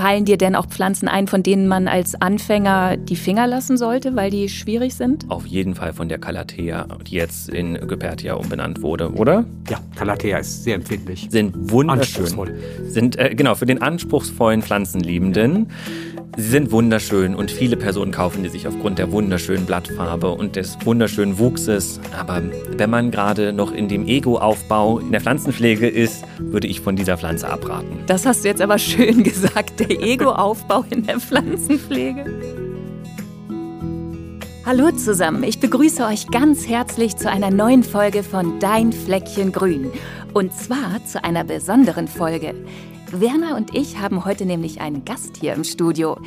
Fallen dir denn auch Pflanzen ein, von denen man als Anfänger die Finger lassen sollte, weil die schwierig sind? Auf jeden Fall von der Calathea, die jetzt in Gypertia umbenannt wurde, oder? Ja, Calathea ist sehr empfindlich. Sind wunderschön. Anspruchsvoll. Sind, äh, genau, für den anspruchsvollen Pflanzenliebenden. Sie sind wunderschön und viele Personen kaufen die sich aufgrund der wunderschönen Blattfarbe und des wunderschönen Wuchses. Aber wenn man gerade noch in dem Ego-Aufbau in der Pflanzenpflege ist, würde ich von dieser Pflanze abraten. Das hast du jetzt aber schön gesagt, der Ego-Aufbau in der Pflanzenpflege. Hallo zusammen, ich begrüße euch ganz herzlich zu einer neuen Folge von Dein Fleckchen Grün. Und zwar zu einer besonderen Folge. Werner und ich haben heute nämlich einen Gast hier im Studio.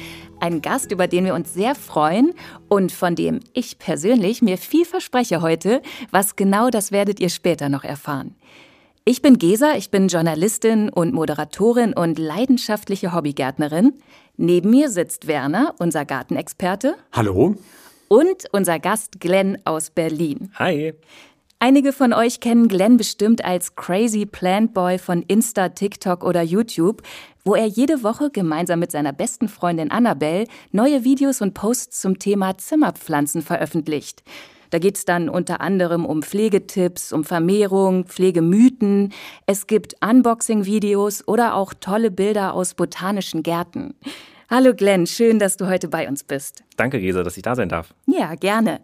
Einen Gast, über den wir uns sehr freuen und von dem ich persönlich mir viel verspreche heute. Was genau, das werdet ihr später noch erfahren. Ich bin Gesa, ich bin Journalistin und Moderatorin und leidenschaftliche Hobbygärtnerin. Neben mir sitzt Werner, unser Gartenexperte. Hallo. Und unser Gast Glenn aus Berlin. Hi. Einige von euch kennen Glenn bestimmt als Crazy Plant Boy von Insta, TikTok oder YouTube, wo er jede Woche gemeinsam mit seiner besten Freundin Annabelle neue Videos und Posts zum Thema Zimmerpflanzen veröffentlicht. Da geht es dann unter anderem um Pflegetipps, um Vermehrung, Pflegemythen. Es gibt Unboxing-Videos oder auch tolle Bilder aus botanischen Gärten. Hallo Glenn, schön, dass du heute bei uns bist. Danke, Gesa, dass ich da sein darf. Ja, gerne.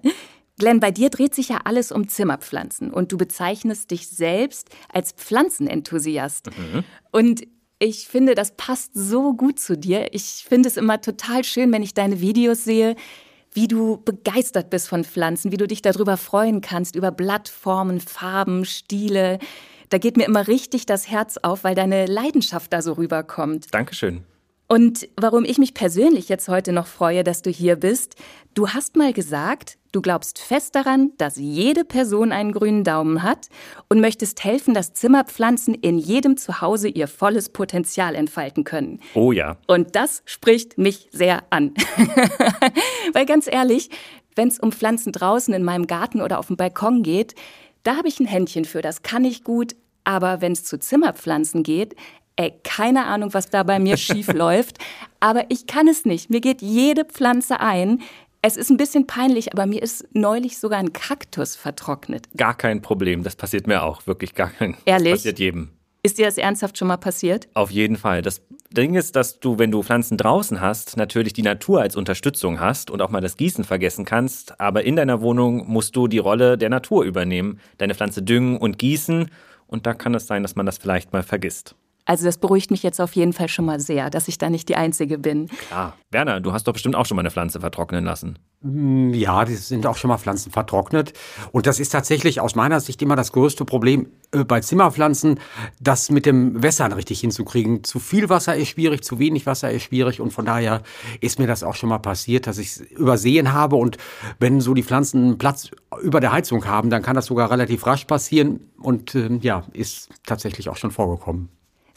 Glenn, bei dir dreht sich ja alles um Zimmerpflanzen und du bezeichnest dich selbst als Pflanzenenthusiast. Mhm. Und ich finde, das passt so gut zu dir. Ich finde es immer total schön, wenn ich deine Videos sehe, wie du begeistert bist von Pflanzen, wie du dich darüber freuen kannst, über Blattformen, Farben, Stile. Da geht mir immer richtig das Herz auf, weil deine Leidenschaft da so rüberkommt. Dankeschön. Und warum ich mich persönlich jetzt heute noch freue, dass du hier bist, du hast mal gesagt, du glaubst fest daran, dass jede Person einen grünen Daumen hat und möchtest helfen, dass Zimmerpflanzen in jedem Zuhause ihr volles Potenzial entfalten können. Oh ja. Und das spricht mich sehr an. Weil ganz ehrlich, wenn es um Pflanzen draußen in meinem Garten oder auf dem Balkon geht, da habe ich ein Händchen für, das kann ich gut. Aber wenn es zu Zimmerpflanzen geht, Ey, keine Ahnung, was da bei mir schief läuft, aber ich kann es nicht. Mir geht jede Pflanze ein. Es ist ein bisschen peinlich, aber mir ist neulich sogar ein Kaktus vertrocknet. Gar kein Problem, das passiert mir auch, wirklich gar kein. Ehrlich? Das passiert jedem. Ist dir das ernsthaft schon mal passiert? Auf jeden Fall. Das Ding ist, dass du, wenn du Pflanzen draußen hast, natürlich die Natur als Unterstützung hast und auch mal das Gießen vergessen kannst. Aber in deiner Wohnung musst du die Rolle der Natur übernehmen, deine Pflanze düngen und gießen. Und da kann es sein, dass man das vielleicht mal vergisst. Also das beruhigt mich jetzt auf jeden Fall schon mal sehr, dass ich da nicht die Einzige bin. Klar. Werner, du hast doch bestimmt auch schon mal eine Pflanze vertrocknen lassen. Mm, ja, die sind auch schon mal Pflanzen vertrocknet. Und das ist tatsächlich aus meiner Sicht immer das größte Problem äh, bei Zimmerpflanzen, das mit dem Wässern richtig hinzukriegen. Zu viel Wasser ist schwierig, zu wenig Wasser ist schwierig. Und von daher ist mir das auch schon mal passiert, dass ich es übersehen habe. Und wenn so die Pflanzen Platz über der Heizung haben, dann kann das sogar relativ rasch passieren. Und äh, ja, ist tatsächlich auch schon vorgekommen.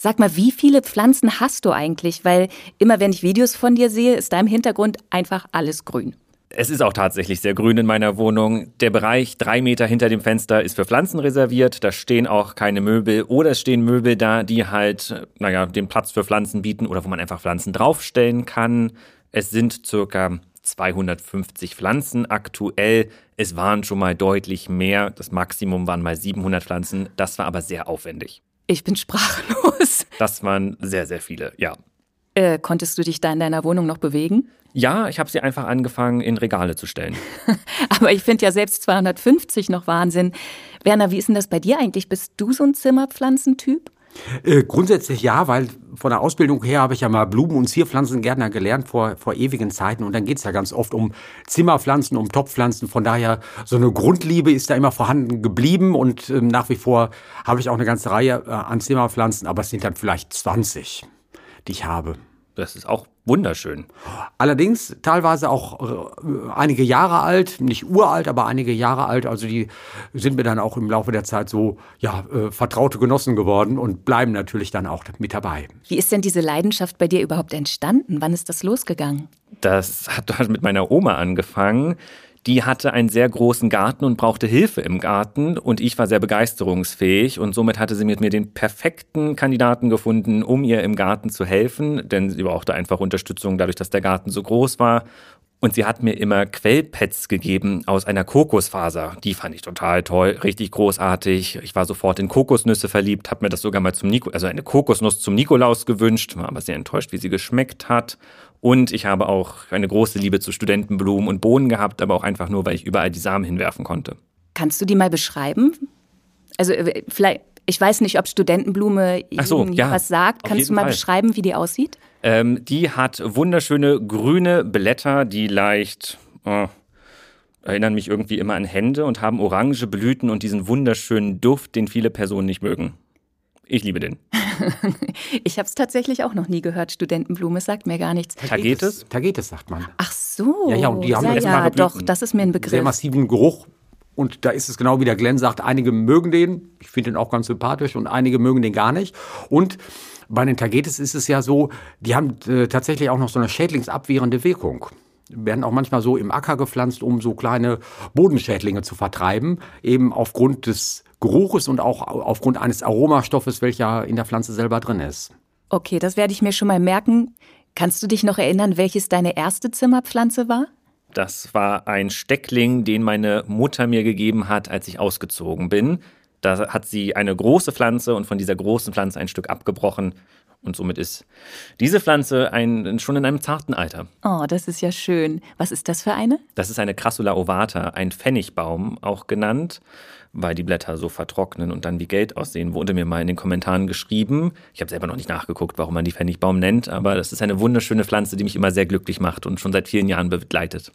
Sag mal, wie viele Pflanzen hast du eigentlich? Weil immer wenn ich Videos von dir sehe, ist da im Hintergrund einfach alles grün. Es ist auch tatsächlich sehr grün in meiner Wohnung. Der Bereich drei Meter hinter dem Fenster ist für Pflanzen reserviert. Da stehen auch keine Möbel oder es stehen Möbel da, die halt, naja, den Platz für Pflanzen bieten oder wo man einfach Pflanzen draufstellen kann. Es sind circa 250 Pflanzen aktuell. Es waren schon mal deutlich mehr. Das Maximum waren mal 700 Pflanzen. Das war aber sehr aufwendig. Ich bin sprachlos. Das waren sehr, sehr viele, ja. Äh, konntest du dich da in deiner Wohnung noch bewegen? Ja, ich habe sie einfach angefangen, in Regale zu stellen. Aber ich finde ja selbst 250 noch Wahnsinn. Werner, wie ist denn das bei dir eigentlich? Bist du so ein Zimmerpflanzentyp? Äh, grundsätzlich ja, weil von der Ausbildung her habe ich ja mal Blumen- und Zierpflanzengärtner gelernt vor, vor ewigen Zeiten. Und dann geht es ja ganz oft um Zimmerpflanzen, um Topfpflanzen. Von daher, so eine Grundliebe ist da immer vorhanden geblieben. Und ähm, nach wie vor habe ich auch eine ganze Reihe äh, an Zimmerpflanzen, aber es sind dann vielleicht 20, die ich habe. Das ist auch wunderschön. Allerdings teilweise auch äh, einige Jahre alt, nicht uralt, aber einige Jahre alt. Also die sind mir dann auch im Laufe der Zeit so ja äh, vertraute Genossen geworden und bleiben natürlich dann auch mit dabei. Wie ist denn diese Leidenschaft bei dir überhaupt entstanden? Wann ist das losgegangen? Das hat mit meiner Oma angefangen die hatte einen sehr großen Garten und brauchte Hilfe im Garten und ich war sehr begeisterungsfähig und somit hatte sie mit mir den perfekten Kandidaten gefunden, um ihr im Garten zu helfen, denn sie brauchte einfach Unterstützung dadurch, dass der Garten so groß war und sie hat mir immer Quellpads gegeben aus einer Kokosfaser. Die fand ich total toll, richtig großartig. Ich war sofort in Kokosnüsse verliebt, habe mir das sogar mal zum Nico, also eine Kokosnuss zum Nikolaus gewünscht, war aber sehr enttäuscht, wie sie geschmeckt hat. Und ich habe auch eine große Liebe zu Studentenblumen und Bohnen gehabt, aber auch einfach nur, weil ich überall die Samen hinwerfen konnte. Kannst du die mal beschreiben? Also äh, vielleicht, ich weiß nicht, ob Studentenblume so, ja, was sagt. Kannst du mal Fall. beschreiben, wie die aussieht? Ähm, die hat wunderschöne grüne Blätter, die leicht oh, erinnern mich irgendwie immer an Hände und haben orange Blüten und diesen wunderschönen Duft, den viele Personen nicht mögen. Ich liebe den. ich habe es tatsächlich auch noch nie gehört. Studentenblume sagt mir gar nichts. Tagetes? Tagetes sagt man. Ach so. Ja, ja, und die haben ja, ja, doch, das ist mir ein Sehr Begriff. massiven Geruch. Und da ist es genau wie der Glenn sagt, einige mögen den, ich finde den auch ganz sympathisch und einige mögen den gar nicht. Und bei den Tagetes ist es ja so, die haben äh, tatsächlich auch noch so eine schädlingsabwehrende Wirkung. Werden auch manchmal so im Acker gepflanzt, um so kleine Bodenschädlinge zu vertreiben, eben aufgrund des Geruches und auch aufgrund eines Aromastoffes, welcher in der Pflanze selber drin ist. Okay, das werde ich mir schon mal merken. Kannst du dich noch erinnern, welches deine erste Zimmerpflanze war? Das war ein Steckling, den meine Mutter mir gegeben hat, als ich ausgezogen bin. Da hat sie eine große Pflanze und von dieser großen Pflanze ein Stück abgebrochen. Und somit ist diese Pflanze ein, schon in einem zarten Alter. Oh, das ist ja schön. Was ist das für eine? Das ist eine Crassula ovata, ein Pfennigbaum auch genannt, weil die Blätter so vertrocknen und dann wie Geld aussehen. Wurde mir mal in den Kommentaren geschrieben. Ich habe selber noch nicht nachgeguckt, warum man die Pfennigbaum nennt, aber das ist eine wunderschöne Pflanze, die mich immer sehr glücklich macht und schon seit vielen Jahren begleitet.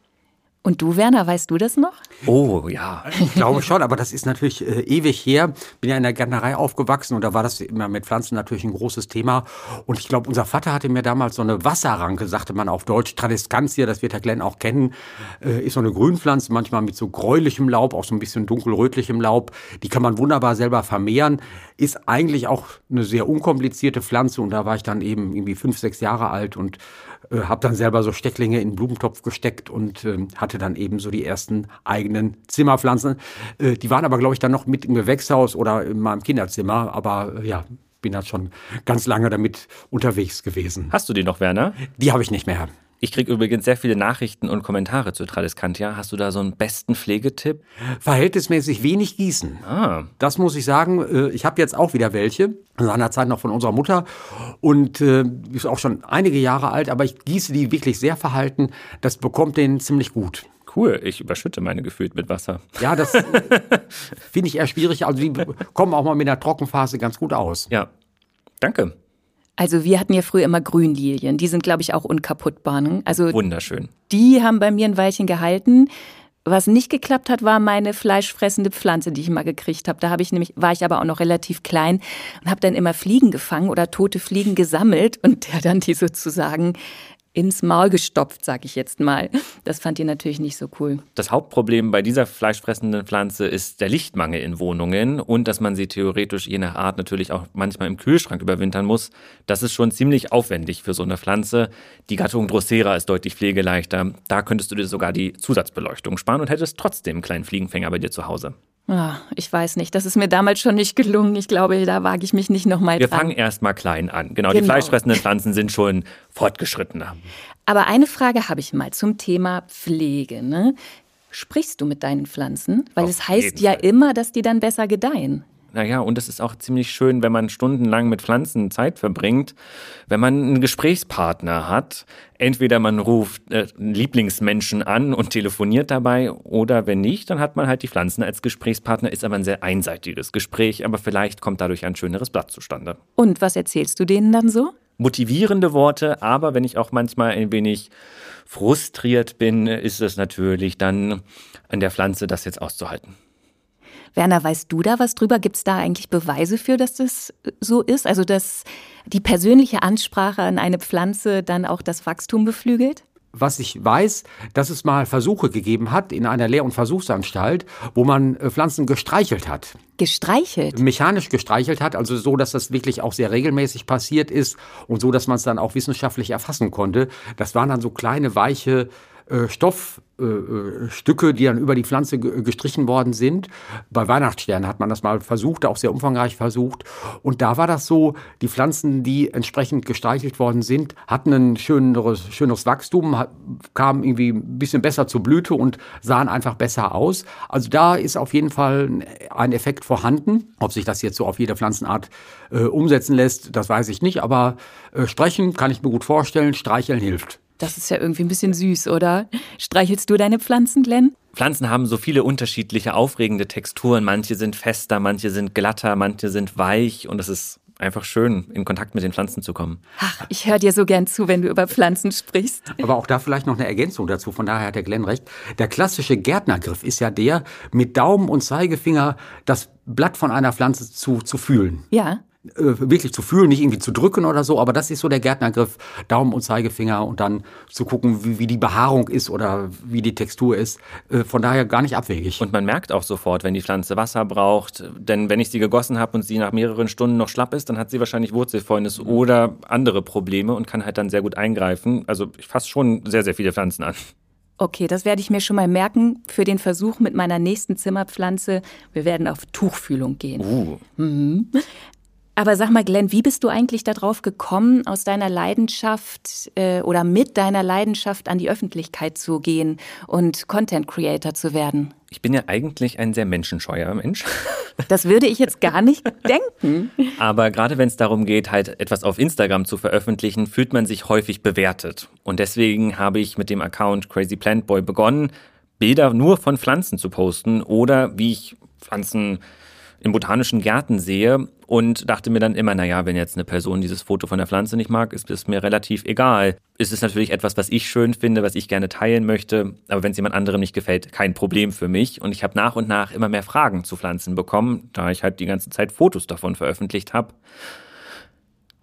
Und du, Werner, weißt du das noch? Oh ja. Ich glaube schon, aber das ist natürlich äh, ewig her. Bin ja in der Gärtnerei aufgewachsen und da war das immer mit Pflanzen natürlich ein großes Thema. Und ich glaube, unser Vater hatte mir damals so eine Wasserranke, sagte man auf Deutsch, Tradescantia, das wird Herr Glenn auch kennen, äh, ist so eine Grünpflanze, manchmal mit so gräulichem Laub, auch so ein bisschen dunkelrötlichem Laub. Die kann man wunderbar selber vermehren. Ist eigentlich auch eine sehr unkomplizierte Pflanze und da war ich dann eben irgendwie fünf, sechs Jahre alt und äh, habe dann selber so Stecklinge in den Blumentopf gesteckt und äh, hatte dann eben so die ersten eigenen Zimmerpflanzen. Äh, die waren aber, glaube ich, dann noch mit im Gewächshaus oder in meinem Kinderzimmer. Aber äh, ja, bin halt schon ganz lange damit unterwegs gewesen. Hast du die noch, Werner? Die habe ich nicht mehr. Ich kriege übrigens sehr viele Nachrichten und Kommentare zu Tradescantia. Hast du da so einen besten Pflegetipp? Verhältnismäßig wenig gießen. Ah. Das muss ich sagen. Äh, Ich habe jetzt auch wieder welche, seinerzeit noch von unserer Mutter und äh, ist auch schon einige Jahre alt, aber ich gieße die wirklich sehr verhalten. Das bekommt den ziemlich gut. Cool, ich überschütte meine gefühlt mit Wasser. Ja, das finde ich eher schwierig. Also die kommen auch mal mit der Trockenphase ganz gut aus. Ja, danke. Also wir hatten ja früher immer Grünlilien. Die sind, glaube ich, auch unkaputtbar. Ne? Also Wunderschön. die haben bei mir ein Weilchen gehalten. Was nicht geklappt hat, war meine fleischfressende Pflanze, die ich mal gekriegt habe. Da habe ich nämlich, war ich aber auch noch relativ klein und habe dann immer Fliegen gefangen oder tote Fliegen gesammelt und der dann die sozusagen ins Maul gestopft, sag ich jetzt mal. Das fand ihr natürlich nicht so cool. Das Hauptproblem bei dieser fleischfressenden Pflanze ist der Lichtmangel in Wohnungen und dass man sie theoretisch je nach Art natürlich auch manchmal im Kühlschrank überwintern muss. Das ist schon ziemlich aufwendig für so eine Pflanze. Die Gattung Drosera ist deutlich pflegeleichter. Da könntest du dir sogar die Zusatzbeleuchtung sparen und hättest trotzdem einen kleinen Fliegenfänger bei dir zu Hause. Ah, ich weiß nicht, das ist mir damals schon nicht gelungen. Ich glaube, da wage ich mich nicht nochmal Wir dran. fangen erstmal klein an. Genau, die Genau. fleischfressenden Pflanzen sind schon fortgeschrittener. Aber eine Frage habe ich mal zum Thema Pflege. Ne? Sprichst du mit deinen Pflanzen? Weil Auf es heißt ja Fall. immer, dass die dann besser gedeihen. Naja, und es ist auch ziemlich schön, wenn man stundenlang mit Pflanzen Zeit verbringt, wenn man einen Gesprächspartner hat. Entweder man ruft äh, Lieblingsmenschen an und telefoniert dabei, oder wenn nicht, dann hat man halt die Pflanzen als Gesprächspartner, ist aber ein sehr einseitiges Gespräch, aber vielleicht kommt dadurch ein schöneres Blatt zustande. Und was erzählst du denen dann so? Motivierende Worte, aber wenn ich auch manchmal ein wenig frustriert bin, ist es natürlich dann an der Pflanze, das jetzt auszuhalten. Werner, weißt du da was drüber? Gibt es da eigentlich Beweise für, dass das so ist? Also, dass die persönliche Ansprache an eine Pflanze dann auch das Wachstum beflügelt? was ich weiß, dass es mal Versuche gegeben hat in einer Lehr- und Versuchsanstalt, wo man äh, Pflanzen gestreichelt hat. Gestreichelt? Mechanisch gestreichelt hat, also so, dass das wirklich auch sehr regelmäßig passiert ist und so, dass man es dann auch wissenschaftlich erfassen konnte. Das waren dann so kleine, weiche äh, Stoffstücke, äh, die dann über die Pflanze gestrichen worden sind. Bei Weihnachtssternen hat man das mal versucht, auch sehr umfangreich versucht. Und da war das so, die Pflanzen, die entsprechend gestreichelt worden sind, hatten ein schöneres, schöneres Wachstum, kamen irgendwie ein bisschen besser zur Blüte und sahen einfach besser aus. Also da ist auf jeden Fall ein Effekt vorhanden. Ob sich das jetzt so auf jede Pflanzenart äh, umsetzen lässt, das weiß ich nicht. Aber äh, sprechen kann ich mir gut vorstellen, streicheln hilft. Das ist ja irgendwie ein bisschen süß, oder? Streichelst du deine Pflanzen, Glenn? Pflanzen haben so viele unterschiedliche, aufregende Texturen. Manche sind fester, manche sind glatter, manche sind weich und es ist einfach schön, in Kontakt mit den Pflanzen zu kommen. Ach, ich höre dir so gern zu, wenn du über Pflanzen sprichst. Aber auch da vielleicht noch eine Ergänzung dazu, von daher hat der Glenn recht. Der klassische Gärtnergriff ist ja der, mit Daumen und Zeigefinger das Blatt von einer Pflanze zu, zu fühlen. Ja. Äh, wirklich zu fühlen, nicht irgendwie zu drücken oder so, aber das ist so der Gärtnergriff, Daumen und Zeigefinger und dann zu gucken, wie, wie die Behaarung ist oder wie die Textur ist. Äh, von daher gar nicht abwegig. Und man merkt auch sofort, wenn die Pflanze Wasser braucht, denn wenn ich sie gegossen habe und sie nach mehreren Stunden noch schlapp ist, dann hat sie wahrscheinlich Wurzelfäulnis mhm. oder andere Probleme und kann halt dann sehr gut eingreifen. Also ich fasse schon sehr, sehr viele Pflanzen an. Okay, das werde ich mir schon mal merken für den Versuch mit meiner nächsten Zimmerpflanze. Wir werden auf Tuchfühlung gehen. Uh. Mhm. Aber sag mal, Glenn, wie bist du eigentlich darauf gekommen, aus deiner Leidenschaft äh, oder mit deiner Leidenschaft an die Öffentlichkeit zu gehen und Content Creator zu werden? Ich bin ja eigentlich ein sehr menschenscheuer Mensch. Das würde ich jetzt gar nicht denken. Aber gerade wenn es darum geht, halt etwas auf Instagram zu veröffentlichen, fühlt man sich häufig bewertet. Und deswegen habe ich mit dem Account Crazy Plant Boy begonnen, Bilder nur von Pflanzen zu posten oder wie ich Pflanzen in botanischen Gärten sehe und dachte mir dann immer, naja, wenn jetzt eine Person dieses Foto von der Pflanze nicht mag, ist es mir relativ egal. Es ist natürlich etwas, was ich schön finde, was ich gerne teilen möchte, aber wenn es jemand anderem nicht gefällt, kein Problem für mich. Und ich habe nach und nach immer mehr Fragen zu Pflanzen bekommen, da ich halt die ganze Zeit Fotos davon veröffentlicht habe.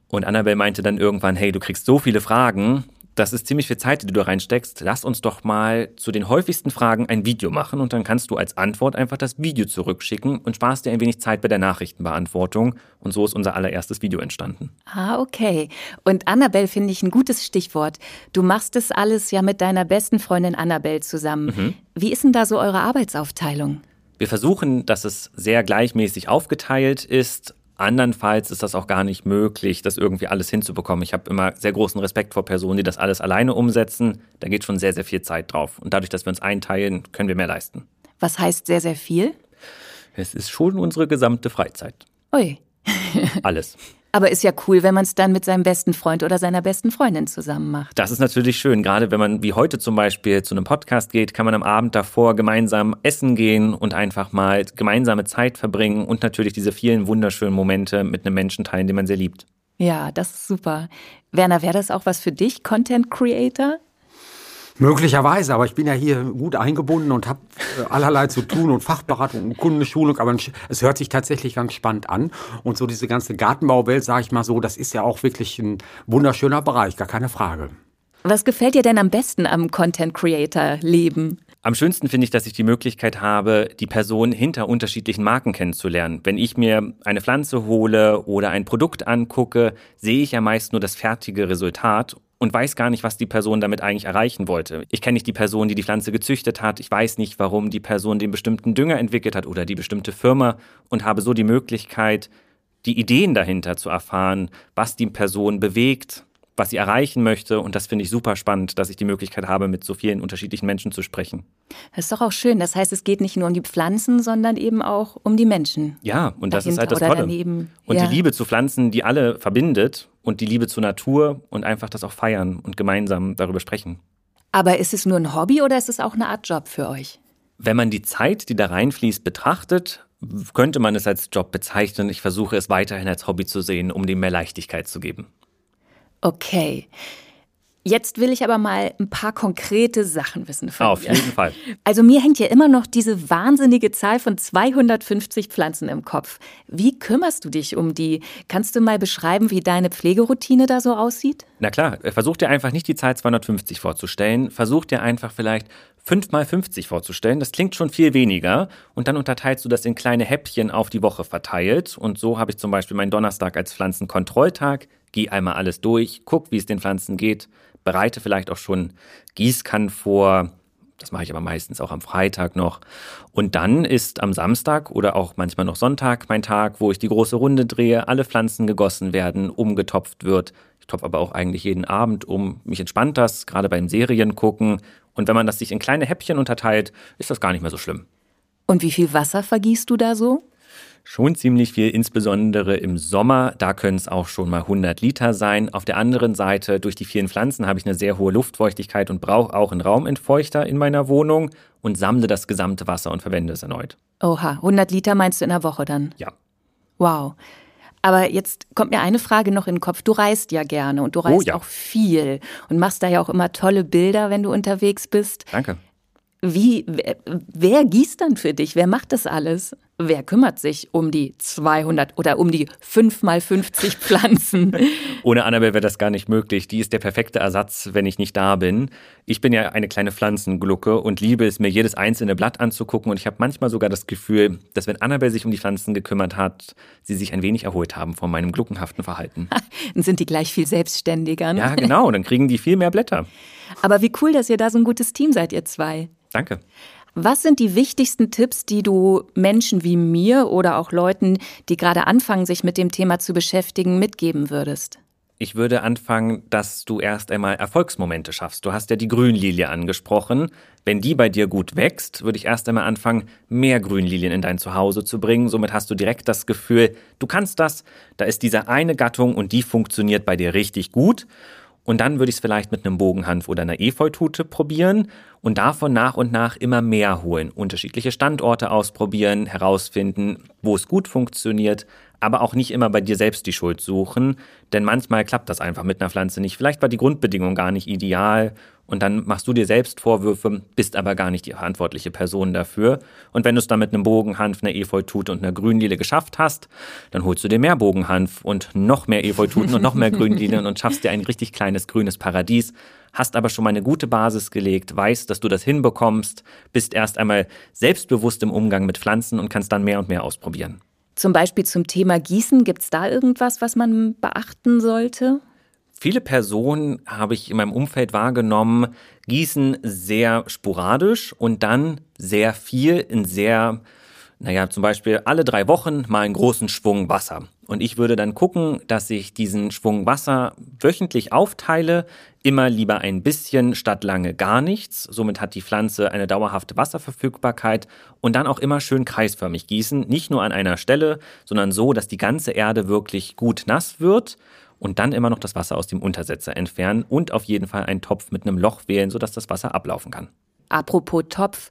Und Annabelle meinte dann irgendwann, hey, du kriegst so viele Fragen, das ist ziemlich viel Zeit, die du da reinsteckst. Lass uns doch mal zu den häufigsten Fragen ein Video machen und dann kannst du als Antwort einfach das Video zurückschicken und sparst dir ein wenig Zeit bei der Nachrichtenbeantwortung. Und so ist unser allererstes Video entstanden. Ah, okay. Und Annabelle finde ich ein gutes Stichwort. Du machst das alles ja mit deiner besten Freundin Annabelle zusammen. Mhm. Wie ist denn da so eure Arbeitsaufteilung? Wir versuchen, dass es sehr gleichmäßig aufgeteilt ist, Andernfalls ist das auch gar nicht möglich, das irgendwie alles hinzubekommen. Ich habe immer sehr großen Respekt vor Personen, die das alles alleine umsetzen. Da geht schon sehr, sehr viel Zeit drauf. Und dadurch, dass wir uns einteilen, können wir mehr leisten. Was heißt sehr, sehr viel? Es ist schon unsere gesamte Freizeit. Ui. alles. Aber ist ja cool, wenn man es dann mit seinem besten Freund oder seiner besten Freundin zusammen macht. Das ist natürlich schön. Gerade wenn man wie heute zum Beispiel zu einem Podcast geht, kann man am Abend davor gemeinsam essen gehen und einfach mal gemeinsame Zeit verbringen und natürlich diese vielen wunderschönen Momente mit einem Menschen teilen, den man sehr liebt. Ja, das ist super. Werner, wäre das auch was für dich, Content Creator? Möglicherweise, aber ich bin ja hier gut eingebunden und habe äh, allerlei zu tun und Fachberatung und Kundenschulung, aber es hört sich tatsächlich ganz spannend an. Und so diese ganze Gartenbauwelt, sage ich mal so, das ist ja auch wirklich ein wunderschöner Bereich, gar keine Frage. Was gefällt dir denn am besten am Content Creator Leben? Am schönsten finde ich, dass ich die Möglichkeit habe, die Person hinter unterschiedlichen Marken kennenzulernen. Wenn ich mir eine Pflanze hole oder ein Produkt angucke, sehe ich ja meist nur das fertige Resultat und weiß gar nicht, was die Person damit eigentlich erreichen wollte. Ich kenne nicht die Person, die die Pflanze gezüchtet hat. Ich weiß nicht, warum die Person den bestimmten Dünger entwickelt hat oder die bestimmte Firma und habe so die Möglichkeit, die Ideen dahinter zu erfahren, was die Person bewegt, was sie erreichen möchte. Und das finde ich super spannend, dass ich die Möglichkeit habe, mit so vielen unterschiedlichen Menschen zu sprechen. Das ist doch auch schön. Das heißt, es geht nicht nur um die Pflanzen, sondern eben auch um die Menschen. Ja, und das ist halt das Tolle. Daneben. Und ja. die Liebe zu Pflanzen, die alle verbindet und die Liebe zur Natur und einfach das auch feiern und gemeinsam darüber sprechen. Aber ist es nur ein Hobby oder ist es auch eine Art Job für euch? Wenn man die Zeit, die da reinfließt, betrachtet, könnte man es als Job bezeichnen. Ich versuche es weiterhin als Hobby zu sehen, um dem mehr Leichtigkeit zu geben. Okay. Jetzt will ich aber mal ein paar konkrete Sachen wissen von Auf dir. jeden Fall. Also mir hängt ja immer noch diese wahnsinnige Zahl von 250 Pflanzen im Kopf. Wie kümmerst du dich um die? Kannst du mal beschreiben, wie deine Pflegeroutine da so aussieht? Na klar, versuch dir einfach nicht die Zahl 250 vorzustellen. Versuch dir einfach vielleicht 5 mal 50 vorzustellen. Das klingt schon viel weniger. Und dann unterteilst du das in kleine Häppchen auf die Woche verteilt. Und so habe ich zum Beispiel meinen Donnerstag als Pflanzenkontrolltag. Geh einmal alles durch, guck, wie es den Pflanzen geht bereite vielleicht auch schon Gießkannen vor. Das mache ich aber meistens auch am Freitag noch. Und dann ist am Samstag oder auch manchmal noch Sonntag mein Tag, wo ich die große Runde drehe, alle Pflanzen gegossen werden, umgetopft wird. Ich topfe aber auch eigentlich jeden Abend um. Mich entspannt das, gerade beim Serien gucken. Und wenn man das sich in kleine Häppchen unterteilt, ist das gar nicht mehr so schlimm. Und wie viel Wasser vergießt du da so? Schon ziemlich viel, insbesondere im Sommer. Da können es auch schon mal 100 Liter sein. Auf der anderen Seite, durch die vielen Pflanzen habe ich eine sehr hohe Luftfeuchtigkeit und brauche auch einen Raumentfeuchter in meiner Wohnung und sammle das gesamte Wasser und verwende es erneut. Oha, 100 Liter meinst du in der Woche dann? Ja. Wow. Aber jetzt kommt mir eine Frage noch in den Kopf. Du reist ja gerne und du reist oh, ja. auch viel und machst da ja auch immer tolle Bilder, wenn du unterwegs bist. Danke. Wie, wer, wer gießt dann für dich? Wer macht das alles? Wer kümmert sich um die 200 oder um die 5 mal 50 Pflanzen? Ohne Annabelle wäre das gar nicht möglich. Die ist der perfekte Ersatz, wenn ich nicht da bin. Ich bin ja eine kleine Pflanzenglucke und liebe es, mir jedes einzelne Blatt anzugucken. Und ich habe manchmal sogar das Gefühl, dass wenn Annabelle sich um die Pflanzen gekümmert hat, sie sich ein wenig erholt haben von meinem gluckenhaften Verhalten. Dann sind die gleich viel selbstständiger. Ne? Ja, genau. Dann kriegen die viel mehr Blätter. Aber wie cool, dass ihr da so ein gutes Team seid, ihr zwei. Danke. Was sind die wichtigsten Tipps, die du Menschen wie mir oder auch Leuten, die gerade anfangen, sich mit dem Thema zu beschäftigen, mitgeben würdest? Ich würde anfangen, dass du erst einmal Erfolgsmomente schaffst. Du hast ja die Grünlilie angesprochen. Wenn die bei dir gut wächst, würde ich erst einmal anfangen, mehr Grünlilien in dein Zuhause zu bringen. Somit hast du direkt das Gefühl, du kannst das. Da ist diese eine Gattung und die funktioniert bei dir richtig gut. Und dann würde ich es vielleicht mit einem Bogenhanf oder einer Efeutute probieren und davon nach und nach immer mehr holen. Unterschiedliche Standorte ausprobieren, herausfinden, wo es gut funktioniert, aber auch nicht immer bei dir selbst die Schuld suchen, denn manchmal klappt das einfach mit einer Pflanze nicht. Vielleicht war die Grundbedingung gar nicht ideal und dann machst du dir selbst Vorwürfe, bist aber gar nicht die verantwortliche Person dafür. Und wenn du es dann mit einem Bogenhanf, einer Efeutute und einer Grünlile geschafft hast, dann holst du dir mehr Bogenhanf und noch mehr Efeututen und noch mehr Grünlilien und schaffst dir ein richtig kleines grünes Paradies. Hast aber schon mal eine gute Basis gelegt, weißt, dass du das hinbekommst, bist erst einmal selbstbewusst im Umgang mit Pflanzen und kannst dann mehr und mehr ausprobieren. Zum Beispiel zum Thema Gießen, gibt es da irgendwas, was man beachten sollte? Viele Personen habe ich in meinem Umfeld wahrgenommen, gießen sehr sporadisch und dann sehr viel in sehr, naja, zum Beispiel alle drei Wochen mal einen großen Schwung Wasser. Und ich würde dann gucken, dass ich diesen Schwung Wasser wöchentlich aufteile, immer lieber ein bisschen statt lange gar nichts. Somit hat die Pflanze eine dauerhafte Wasserverfügbarkeit und dann auch immer schön kreisförmig gießen, nicht nur an einer Stelle, sondern so, dass die ganze Erde wirklich gut nass wird und dann immer noch das Wasser aus dem Untersetzer entfernen und auf jeden Fall einen Topf mit einem Loch wählen, sodass das Wasser ablaufen kann. Apropos Topf,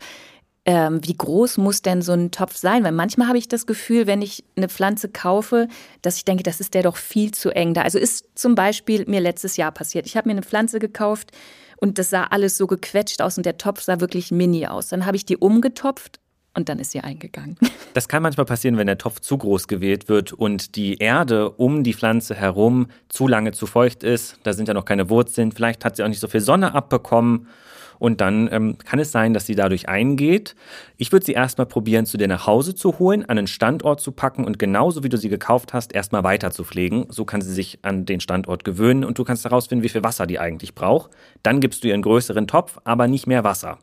ähm, wie groß muss denn so ein Topf sein? Weil manchmal habe ich das Gefühl, wenn ich eine Pflanze kaufe, dass ich denke, das ist der doch viel zu eng da. Also ist zum Beispiel mir letztes Jahr passiert. Ich habe mir eine Pflanze gekauft und das sah alles so gequetscht aus und der Topf sah wirklich mini aus. Dann habe ich die umgetopft und dann ist sie eingegangen. Das kann manchmal passieren, wenn der Topf zu groß gewählt wird und die Erde um die Pflanze herum zu lange zu feucht ist. Da sind ja noch keine Wurzeln. Vielleicht hat sie auch nicht so viel Sonne abbekommen. Und dann ähm, kann es sein, dass sie dadurch eingeht. Ich würde sie erstmal probieren, zu dir nach Hause zu holen, an einen Standort zu packen und genauso wie du sie gekauft hast, erstmal weiter zu pflegen. So kann sie sich an den Standort gewöhnen und du kannst herausfinden, wie viel Wasser die eigentlich braucht. Dann gibst du ihr einen größeren Topf, aber nicht mehr Wasser.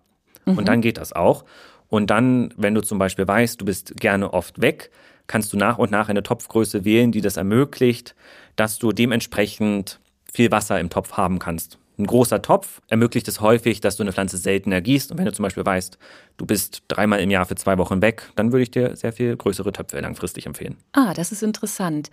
Mhm. Und dann geht das auch. Und dann, wenn du zum Beispiel weißt, du bist gerne oft weg, kannst du nach und nach eine Topfgröße wählen, die das ermöglicht, dass du dementsprechend viel Wasser im Topf haben kannst. Ein großer Topf ermöglicht es häufig, dass du eine Pflanze seltener gießt. Und wenn du zum Beispiel weißt, du bist dreimal im Jahr für zwei Wochen weg, dann würde ich dir sehr viel größere Töpfe langfristig empfehlen. Ah, das ist interessant.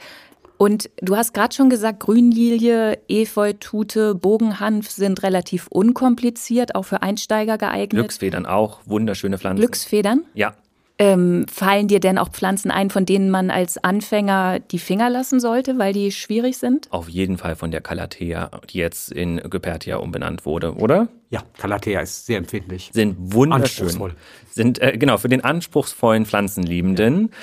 Und du hast gerade schon gesagt, Grünlilie, Efeu, Tute, Bogenhanf sind relativ unkompliziert, auch für Einsteiger geeignet. Glücksfedern auch, wunderschöne Pflanzen. Glücksfedern? Ja. Ähm, fallen dir denn auch Pflanzen ein, von denen man als Anfänger die Finger lassen sollte, weil die schwierig sind? Auf jeden Fall von der Calathea, die jetzt in Gypertia umbenannt wurde, oder? Ja, Calathea ist sehr empfindlich. Sind wunderschön. Sind äh, genau für den anspruchsvollen Pflanzenliebenden. Ja.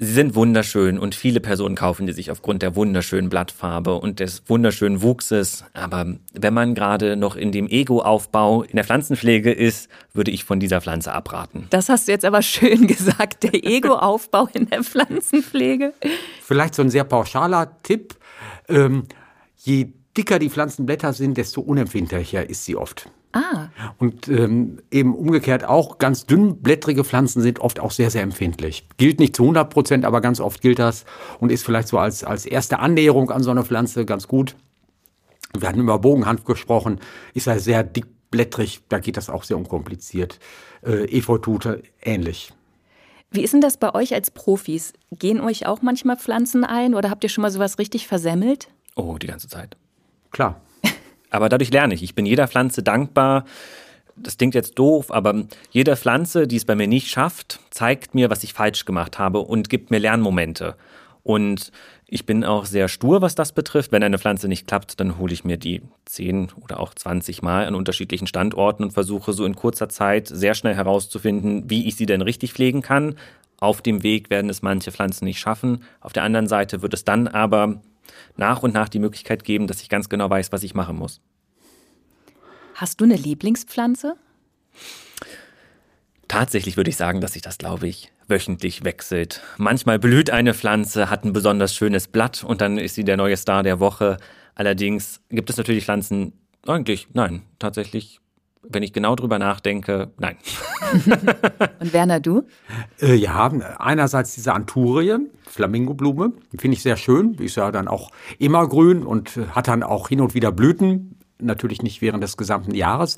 Sie sind wunderschön und viele Personen kaufen die sich aufgrund der wunderschönen Blattfarbe und des wunderschönen Wuchses. Aber wenn man gerade noch in dem Ego-Aufbau in der Pflanzenpflege ist, würde ich von dieser Pflanze abraten. Das hast du jetzt aber schön gesagt, der Ego-Aufbau in der Pflanzenpflege. Vielleicht so ein sehr pauschaler Tipp. Ähm, je dicker die Pflanzenblätter sind, desto unempfindlicher ist sie oft. Ah. Und ähm, eben umgekehrt auch ganz dünnblättrige Pflanzen sind oft auch sehr, sehr empfindlich. Gilt nicht zu 100 Prozent, aber ganz oft gilt das und ist vielleicht so als, als erste Annäherung an so eine Pflanze ganz gut. Wir hatten über Bogenhanf gesprochen, ist ja sehr dickblättrig, da geht das auch sehr unkompliziert. Äh, Efeutute ähnlich. Wie ist denn das bei euch als Profis? Gehen euch auch manchmal Pflanzen ein oder habt ihr schon mal sowas richtig versemmelt? Oh, die ganze Zeit. Klar. Aber dadurch lerne ich. Ich bin jeder Pflanze dankbar. Das klingt jetzt doof, aber jede Pflanze, die es bei mir nicht schafft, zeigt mir, was ich falsch gemacht habe und gibt mir Lernmomente. Und ich bin auch sehr stur, was das betrifft. Wenn eine Pflanze nicht klappt, dann hole ich mir die 10 oder auch 20 Mal an unterschiedlichen Standorten und versuche so in kurzer Zeit sehr schnell herauszufinden, wie ich sie denn richtig pflegen kann. Auf dem Weg werden es manche Pflanzen nicht schaffen. Auf der anderen Seite wird es dann aber nach und nach die Möglichkeit geben, dass ich ganz genau weiß, was ich machen muss. Hast du eine Lieblingspflanze? Tatsächlich würde ich sagen, dass sich das, glaube ich, wöchentlich wechselt. Manchmal blüht eine Pflanze, hat ein besonders schönes Blatt und dann ist sie der neue Star der Woche. Allerdings gibt es natürlich Pflanzen, eigentlich, nein, tatsächlich, wenn ich genau drüber nachdenke, nein. und Werner, du? Äh, ja, einerseits diese Anturie, Flamingoblume, finde ich sehr schön. Die ist ja dann auch immer grün und hat dann auch hin und wieder Blüten natürlich nicht während des gesamten Jahres.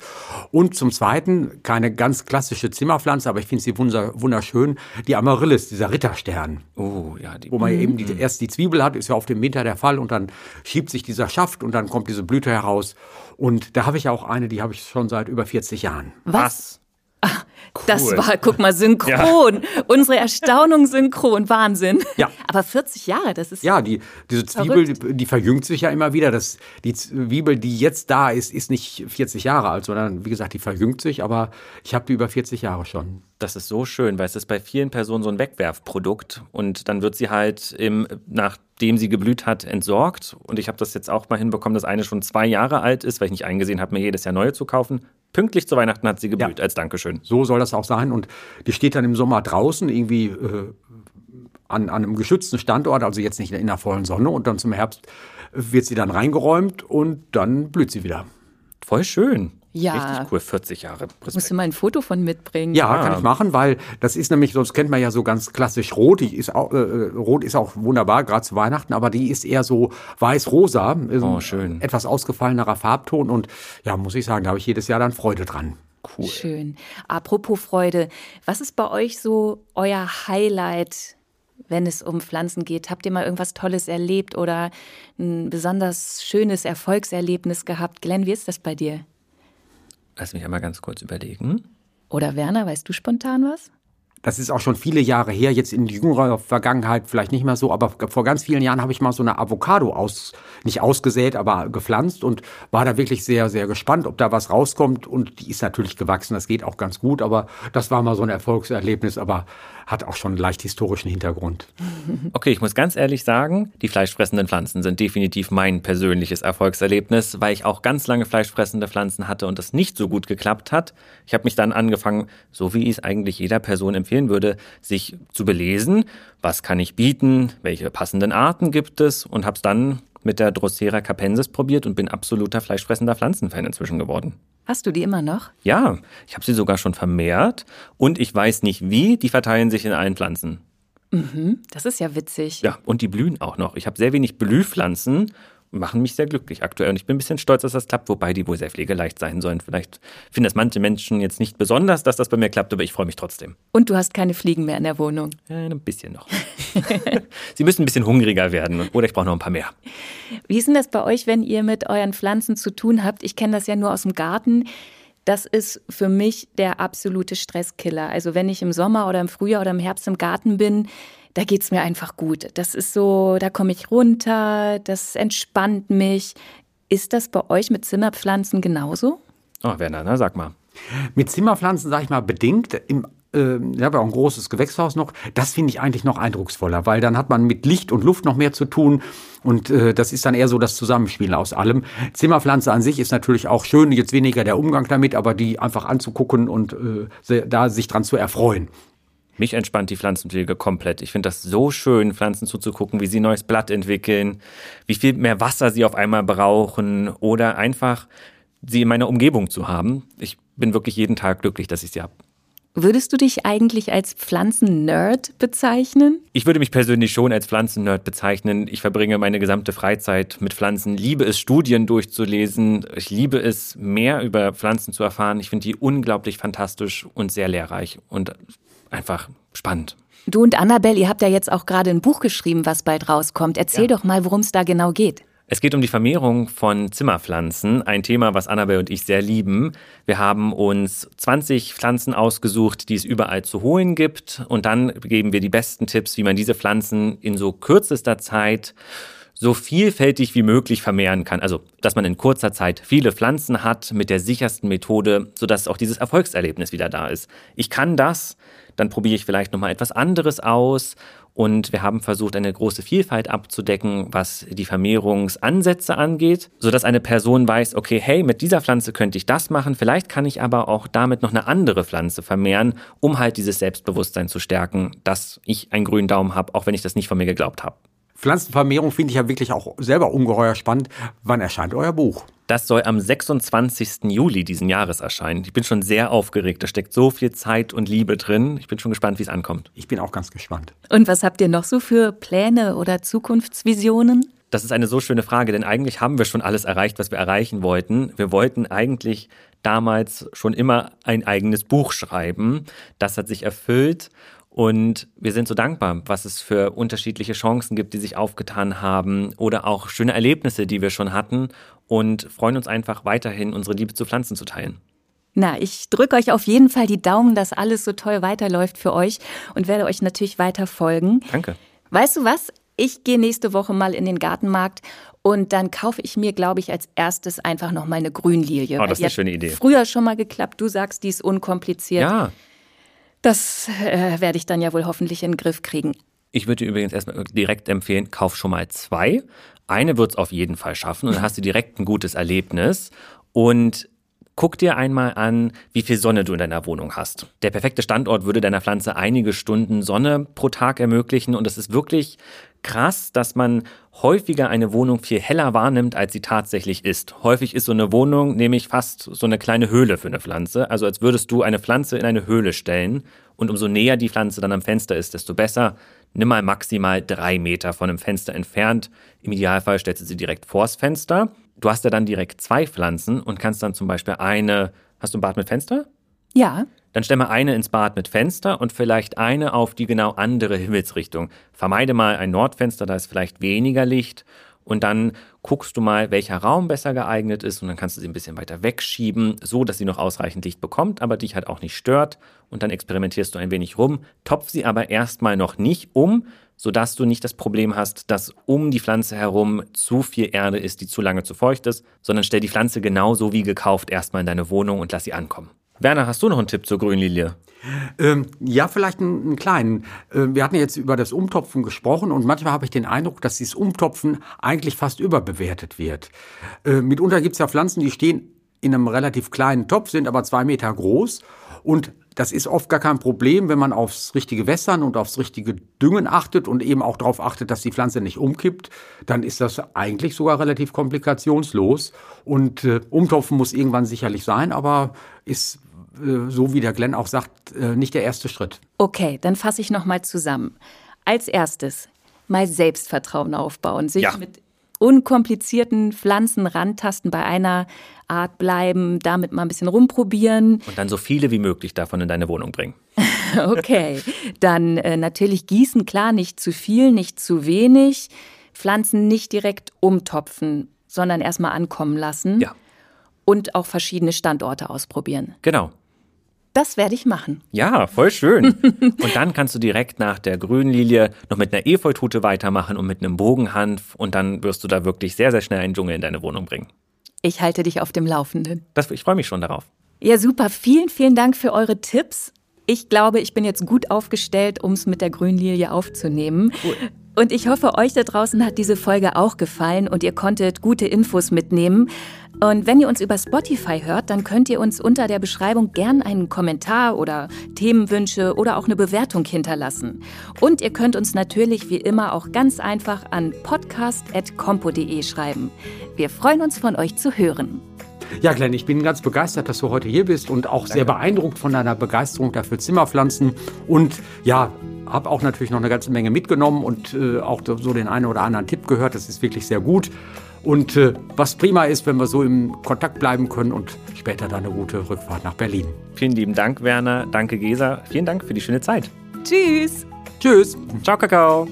Und zum Zweiten keine ganz klassische Zimmerpflanze, aber ich finde sie wunderschön, die Amaryllis, dieser Ritterstern. Oh, ja. Die wo man eben die, erst die Zwiebel hat, ist ja auf dem Winter der Fall und dann schiebt sich dieser Schaft und dann kommt diese Blüte heraus. Und da habe ich auch eine, die habe ich schon seit über 40 Jahren. Was? Ach, cool. Das war, guck mal, synchron. Ja. Unsere Erstaunung synchron. Wahnsinn. Ja. Aber 40 Jahre, das ist. Ja, die, diese Zwiebel, die, die, verjüngt sich ja immer wieder. Das, die Zwiebel, die jetzt da ist, ist nicht 40 Jahre alt, sondern wie gesagt, die verjüngt sich. Aber ich habe die über 40 Jahre schon. Das ist so schön, weil es ist bei vielen Personen so ein Wegwerfprodukt. Und dann wird sie halt im, nachdem sie geblüht hat, entsorgt. Und ich habe das jetzt auch mal hinbekommen, dass eine schon zwei Jahre alt ist, weil ich nicht eingesehen habe, mir jedes Jahr neue zu kaufen. Pünktlich zu Weihnachten hat sie geblüht, ja. als Dankeschön. So soll das auch sein. Und die steht dann im Sommer draußen, irgendwie äh, an, an einem geschützten Standort, also jetzt nicht in der vollen Sonne. Und dann zum Herbst wird sie dann reingeräumt und dann blüht sie wieder. Voll schön. Ja. Richtig cool, 40 Jahre. Respekt. Musst du mal ein Foto von mitbringen. Ja, ja, kann ich machen, weil das ist nämlich, sonst kennt man ja so ganz klassisch rot. Die ist auch, äh, rot ist auch wunderbar, gerade zu Weihnachten, aber die ist eher so weiß-rosa. Oh, schön. Etwas ausgefallenerer Farbton und ja, muss ich sagen, da habe ich jedes Jahr dann Freude dran. Cool. Schön. Apropos Freude, was ist bei euch so euer Highlight wenn es um Pflanzen geht. Habt ihr mal irgendwas Tolles erlebt oder ein besonders schönes Erfolgserlebnis gehabt? Glenn, wie ist das bei dir? Lass mich einmal ganz kurz überlegen. Oder Werner, weißt du spontan was? Das ist auch schon viele Jahre her, jetzt in jüngerer Vergangenheit vielleicht nicht mehr so, aber vor ganz vielen Jahren habe ich mal so eine Avocado aus, nicht ausgesät, aber gepflanzt und war da wirklich sehr, sehr gespannt, ob da was rauskommt. Und die ist natürlich gewachsen, das geht auch ganz gut, aber das war mal so ein Erfolgserlebnis, aber hat auch schon einen leicht historischen Hintergrund. Okay, ich muss ganz ehrlich sagen, die fleischfressenden Pflanzen sind definitiv mein persönliches Erfolgserlebnis, weil ich auch ganz lange fleischfressende Pflanzen hatte und das nicht so gut geklappt hat. Ich habe mich dann angefangen, so wie ich es eigentlich jeder Person empfehlen würde, sich zu belesen, was kann ich bieten, welche passenden Arten gibt es und habe es dann mit der Drosera capensis probiert und bin absoluter fleischfressender Pflanzenfan inzwischen geworden. Hast du die immer noch? Ja, ich habe sie sogar schon vermehrt und ich weiß nicht wie, die verteilen sich in allen Pflanzen. Mhm, das ist ja witzig. Ja, und die blühen auch noch. Ich habe sehr wenig Blühpflanzen machen mich sehr glücklich aktuell. Und ich bin ein bisschen stolz, dass das klappt, wobei die wohl sehr pflegeleicht sein sollen. Vielleicht finden das manche Menschen jetzt nicht besonders, dass das bei mir klappt, aber ich freue mich trotzdem. Und du hast keine Fliegen mehr in der Wohnung? Ja, ein bisschen noch. Sie müssen ein bisschen hungriger werden oder ich brauche noch ein paar mehr. Wie ist denn das bei euch, wenn ihr mit euren Pflanzen zu tun habt? Ich kenne das ja nur aus dem Garten. Das ist für mich der absolute Stresskiller. Also wenn ich im Sommer oder im Frühjahr oder im Herbst im Garten bin, da geht es mir einfach gut. Das ist so, da komme ich runter, das entspannt mich. Ist das bei euch mit Zimmerpflanzen genauso? Oh, Werner, na, sag mal. Mit Zimmerpflanzen, sag ich mal, bedingt. Im äh, ich habe auch ein großes Gewächshaus noch. Das finde ich eigentlich noch eindrucksvoller, weil dann hat man mit Licht und Luft noch mehr zu tun. Und äh, das ist dann eher so das Zusammenspiel aus allem. Zimmerpflanze an sich ist natürlich auch schön, jetzt weniger der Umgang damit, aber die einfach anzugucken und äh, da sich dran zu erfreuen. Mich entspannt die Pflanzenpflege komplett. Ich finde das so schön, Pflanzen zuzugucken, wie sie neues Blatt entwickeln, wie viel mehr Wasser sie auf einmal brauchen oder einfach sie in meiner Umgebung zu haben. Ich bin wirklich jeden Tag glücklich, dass ich sie habe. Würdest du dich eigentlich als Pflanzen-Nerd bezeichnen? Ich würde mich persönlich schon als Pflanzen-Nerd bezeichnen. Ich verbringe meine gesamte Freizeit mit Pflanzen, liebe es, Studien durchzulesen. Ich liebe es, mehr über Pflanzen zu erfahren. Ich finde die unglaublich fantastisch und sehr lehrreich und einfach spannend. Du und Annabelle, ihr habt ja jetzt auch gerade ein Buch geschrieben, was bald rauskommt. Erzähl ja. doch mal, worum es da genau geht. Es geht um die Vermehrung von Zimmerpflanzen, ein Thema, was Annabelle und ich sehr lieben. Wir haben uns 20 Pflanzen ausgesucht, die es überall zu holen gibt und dann geben wir die besten Tipps, wie man diese Pflanzen in so kürzester Zeit so vielfältig wie möglich vermehren kann. Also, dass man in kurzer Zeit viele Pflanzen hat mit der sichersten Methode, sodass auch dieses Erfolgserlebnis wieder da ist. Ich kann das, dann probiere ich vielleicht nochmal etwas anderes aus und wir haben versucht, eine große Vielfalt abzudecken, was die Vermehrungsansätze angeht, sodass eine Person weiß, okay, hey, mit dieser Pflanze könnte ich das machen, vielleicht kann ich aber auch damit noch eine andere Pflanze vermehren, um halt dieses Selbstbewusstsein zu stärken, dass ich einen grünen Daumen habe, auch wenn ich das nicht von mir geglaubt habe. Pflanzenvermehrung finde ich ja wirklich auch selber ungeheuer spannend. Wann erscheint euer Buch? Das soll am 26. Juli diesen Jahres erscheinen. Ich bin schon sehr aufgeregt. Da steckt so viel Zeit und Liebe drin. Ich bin schon gespannt, wie es ankommt. Ich bin auch ganz gespannt. Und was habt ihr noch so für Pläne oder Zukunftsvisionen? Das ist eine so schöne Frage, denn eigentlich haben wir schon alles erreicht, was wir erreichen wollten. Wir wollten eigentlich damals schon immer ein eigenes Buch schreiben. Das hat sich erfüllt und wir sind so dankbar, was es für unterschiedliche Chancen gibt, die sich aufgetan haben oder auch schöne Erlebnisse, die wir schon hatten und freuen uns einfach weiterhin, unsere Liebe zu Pflanzen zu teilen. Na, ich drücke euch auf jeden Fall die Daumen, dass alles so toll weiterläuft für euch und werde euch natürlich weiter folgen. Danke. Weißt du was? Ich gehe nächste Woche mal in den Gartenmarkt und dann kaufe ich mir, glaube ich, als erstes einfach noch mal eine Grünlilie. Oh, das ist eine schöne Idee. Früher schon mal geklappt. Du sagst, die ist unkompliziert. Ja. Das äh, werde ich dann ja wohl hoffentlich in den Griff kriegen. Ich würde dir übrigens erstmal direkt empfehlen, kauf schon mal zwei. Eine wird es auf jeden Fall schaffen und dann hast du direkt ein gutes Erlebnis. Und guck dir einmal an, wie viel Sonne du in deiner Wohnung hast. Der perfekte Standort würde deiner Pflanze einige Stunden Sonne pro Tag ermöglichen und es ist wirklich krass, dass man häufiger eine Wohnung viel heller wahrnimmt, als sie tatsächlich ist. Häufig ist so eine Wohnung nämlich fast so eine kleine Höhle für eine Pflanze, also als würdest du eine Pflanze in eine Höhle stellen und umso näher die Pflanze dann am Fenster ist, desto besser. Nimm mal maximal drei Meter von dem Fenster entfernt. Im Idealfall stellst du sie direkt vors Fenster. Du hast ja dann direkt zwei Pflanzen und kannst dann zum Beispiel eine. Hast du ein Bad mit Fenster? Ja. Dann stell mal eine ins Bad mit Fenster und vielleicht eine auf die genau andere Himmelsrichtung. Vermeide mal ein Nordfenster, da ist vielleicht weniger Licht. Und dann guckst du mal, welcher Raum besser geeignet ist und dann kannst du sie ein bisschen weiter wegschieben, so dass sie noch ausreichend Licht bekommt, aber dich halt auch nicht stört. Und dann experimentierst du ein wenig rum, topf sie aber erstmal noch nicht um, sodass du nicht das Problem hast, dass um die Pflanze herum zu viel Erde ist, die zu lange zu feucht ist, sondern stell die Pflanze genauso wie gekauft erstmal in deine Wohnung und lass sie ankommen. Werner, hast du noch einen Tipp zur Grünlilie? Ähm, ja, vielleicht einen, einen kleinen. Äh, wir hatten jetzt über das Umtopfen gesprochen und manchmal habe ich den Eindruck, dass dieses Umtopfen eigentlich fast überbewertet wird. Äh, mitunter gibt es ja Pflanzen, die stehen in einem relativ kleinen Topf, sind aber zwei Meter groß und das ist oft gar kein Problem, wenn man aufs richtige Wässern und aufs richtige Düngen achtet und eben auch darauf achtet, dass die Pflanze nicht umkippt, dann ist das eigentlich sogar relativ komplikationslos. Und äh, Umtopfen muss irgendwann sicherlich sein, aber ist so wie der Glenn auch sagt, äh, nicht der erste Schritt. Okay, dann fasse ich nochmal zusammen. Als erstes mal Selbstvertrauen aufbauen, sich ja. mit unkomplizierten Pflanzen rantasten, bei einer Art bleiben, damit mal ein bisschen rumprobieren. Und dann so viele wie möglich davon in deine Wohnung bringen. okay, dann äh, natürlich gießen, klar, nicht zu viel, nicht zu wenig. Pflanzen nicht direkt umtopfen, sondern erstmal ankommen lassen. Ja. Und auch verschiedene Standorte ausprobieren. Genau. Das werde ich machen. Ja, voll schön. und dann kannst du direkt nach der Grünlilie noch mit einer Efeutute weitermachen und mit einem Bogenhanf und dann wirst du da wirklich sehr, sehr schnell einen Dschungel in deine Wohnung bringen. Ich halte dich auf dem Laufenden. Das, ich freue mich schon darauf. Ja, super. Vielen, vielen Dank für eure Tipps. Ich glaube, ich bin jetzt gut aufgestellt, um es mit der Grünlilie aufzunehmen. Cool. Und ich hoffe, euch da draußen hat diese Folge auch gefallen und ihr konntet gute Infos mitnehmen. Und wenn ihr uns über Spotify hört, dann könnt ihr uns unter der Beschreibung gern einen Kommentar oder Themenwünsche oder auch eine Bewertung hinterlassen. Und ihr könnt uns natürlich wie immer auch ganz einfach an podcast.compo.de schreiben. Wir freuen uns von euch zu hören. Ja, Glenn, ich bin ganz begeistert, dass du heute hier bist und auch Danke. sehr beeindruckt von deiner Begeisterung dafür Zimmerpflanzen. Und ja, habe auch natürlich noch eine ganze Menge mitgenommen und äh, auch so den einen oder anderen Tipp gehört. Das ist wirklich sehr gut. Und äh, was prima ist, wenn wir so im Kontakt bleiben können und später dann eine gute Rückfahrt nach Berlin. Vielen lieben Dank, Werner. Danke, Gesa. Vielen Dank für die schöne Zeit. Tschüss. Tschüss. Ciao, Kakao.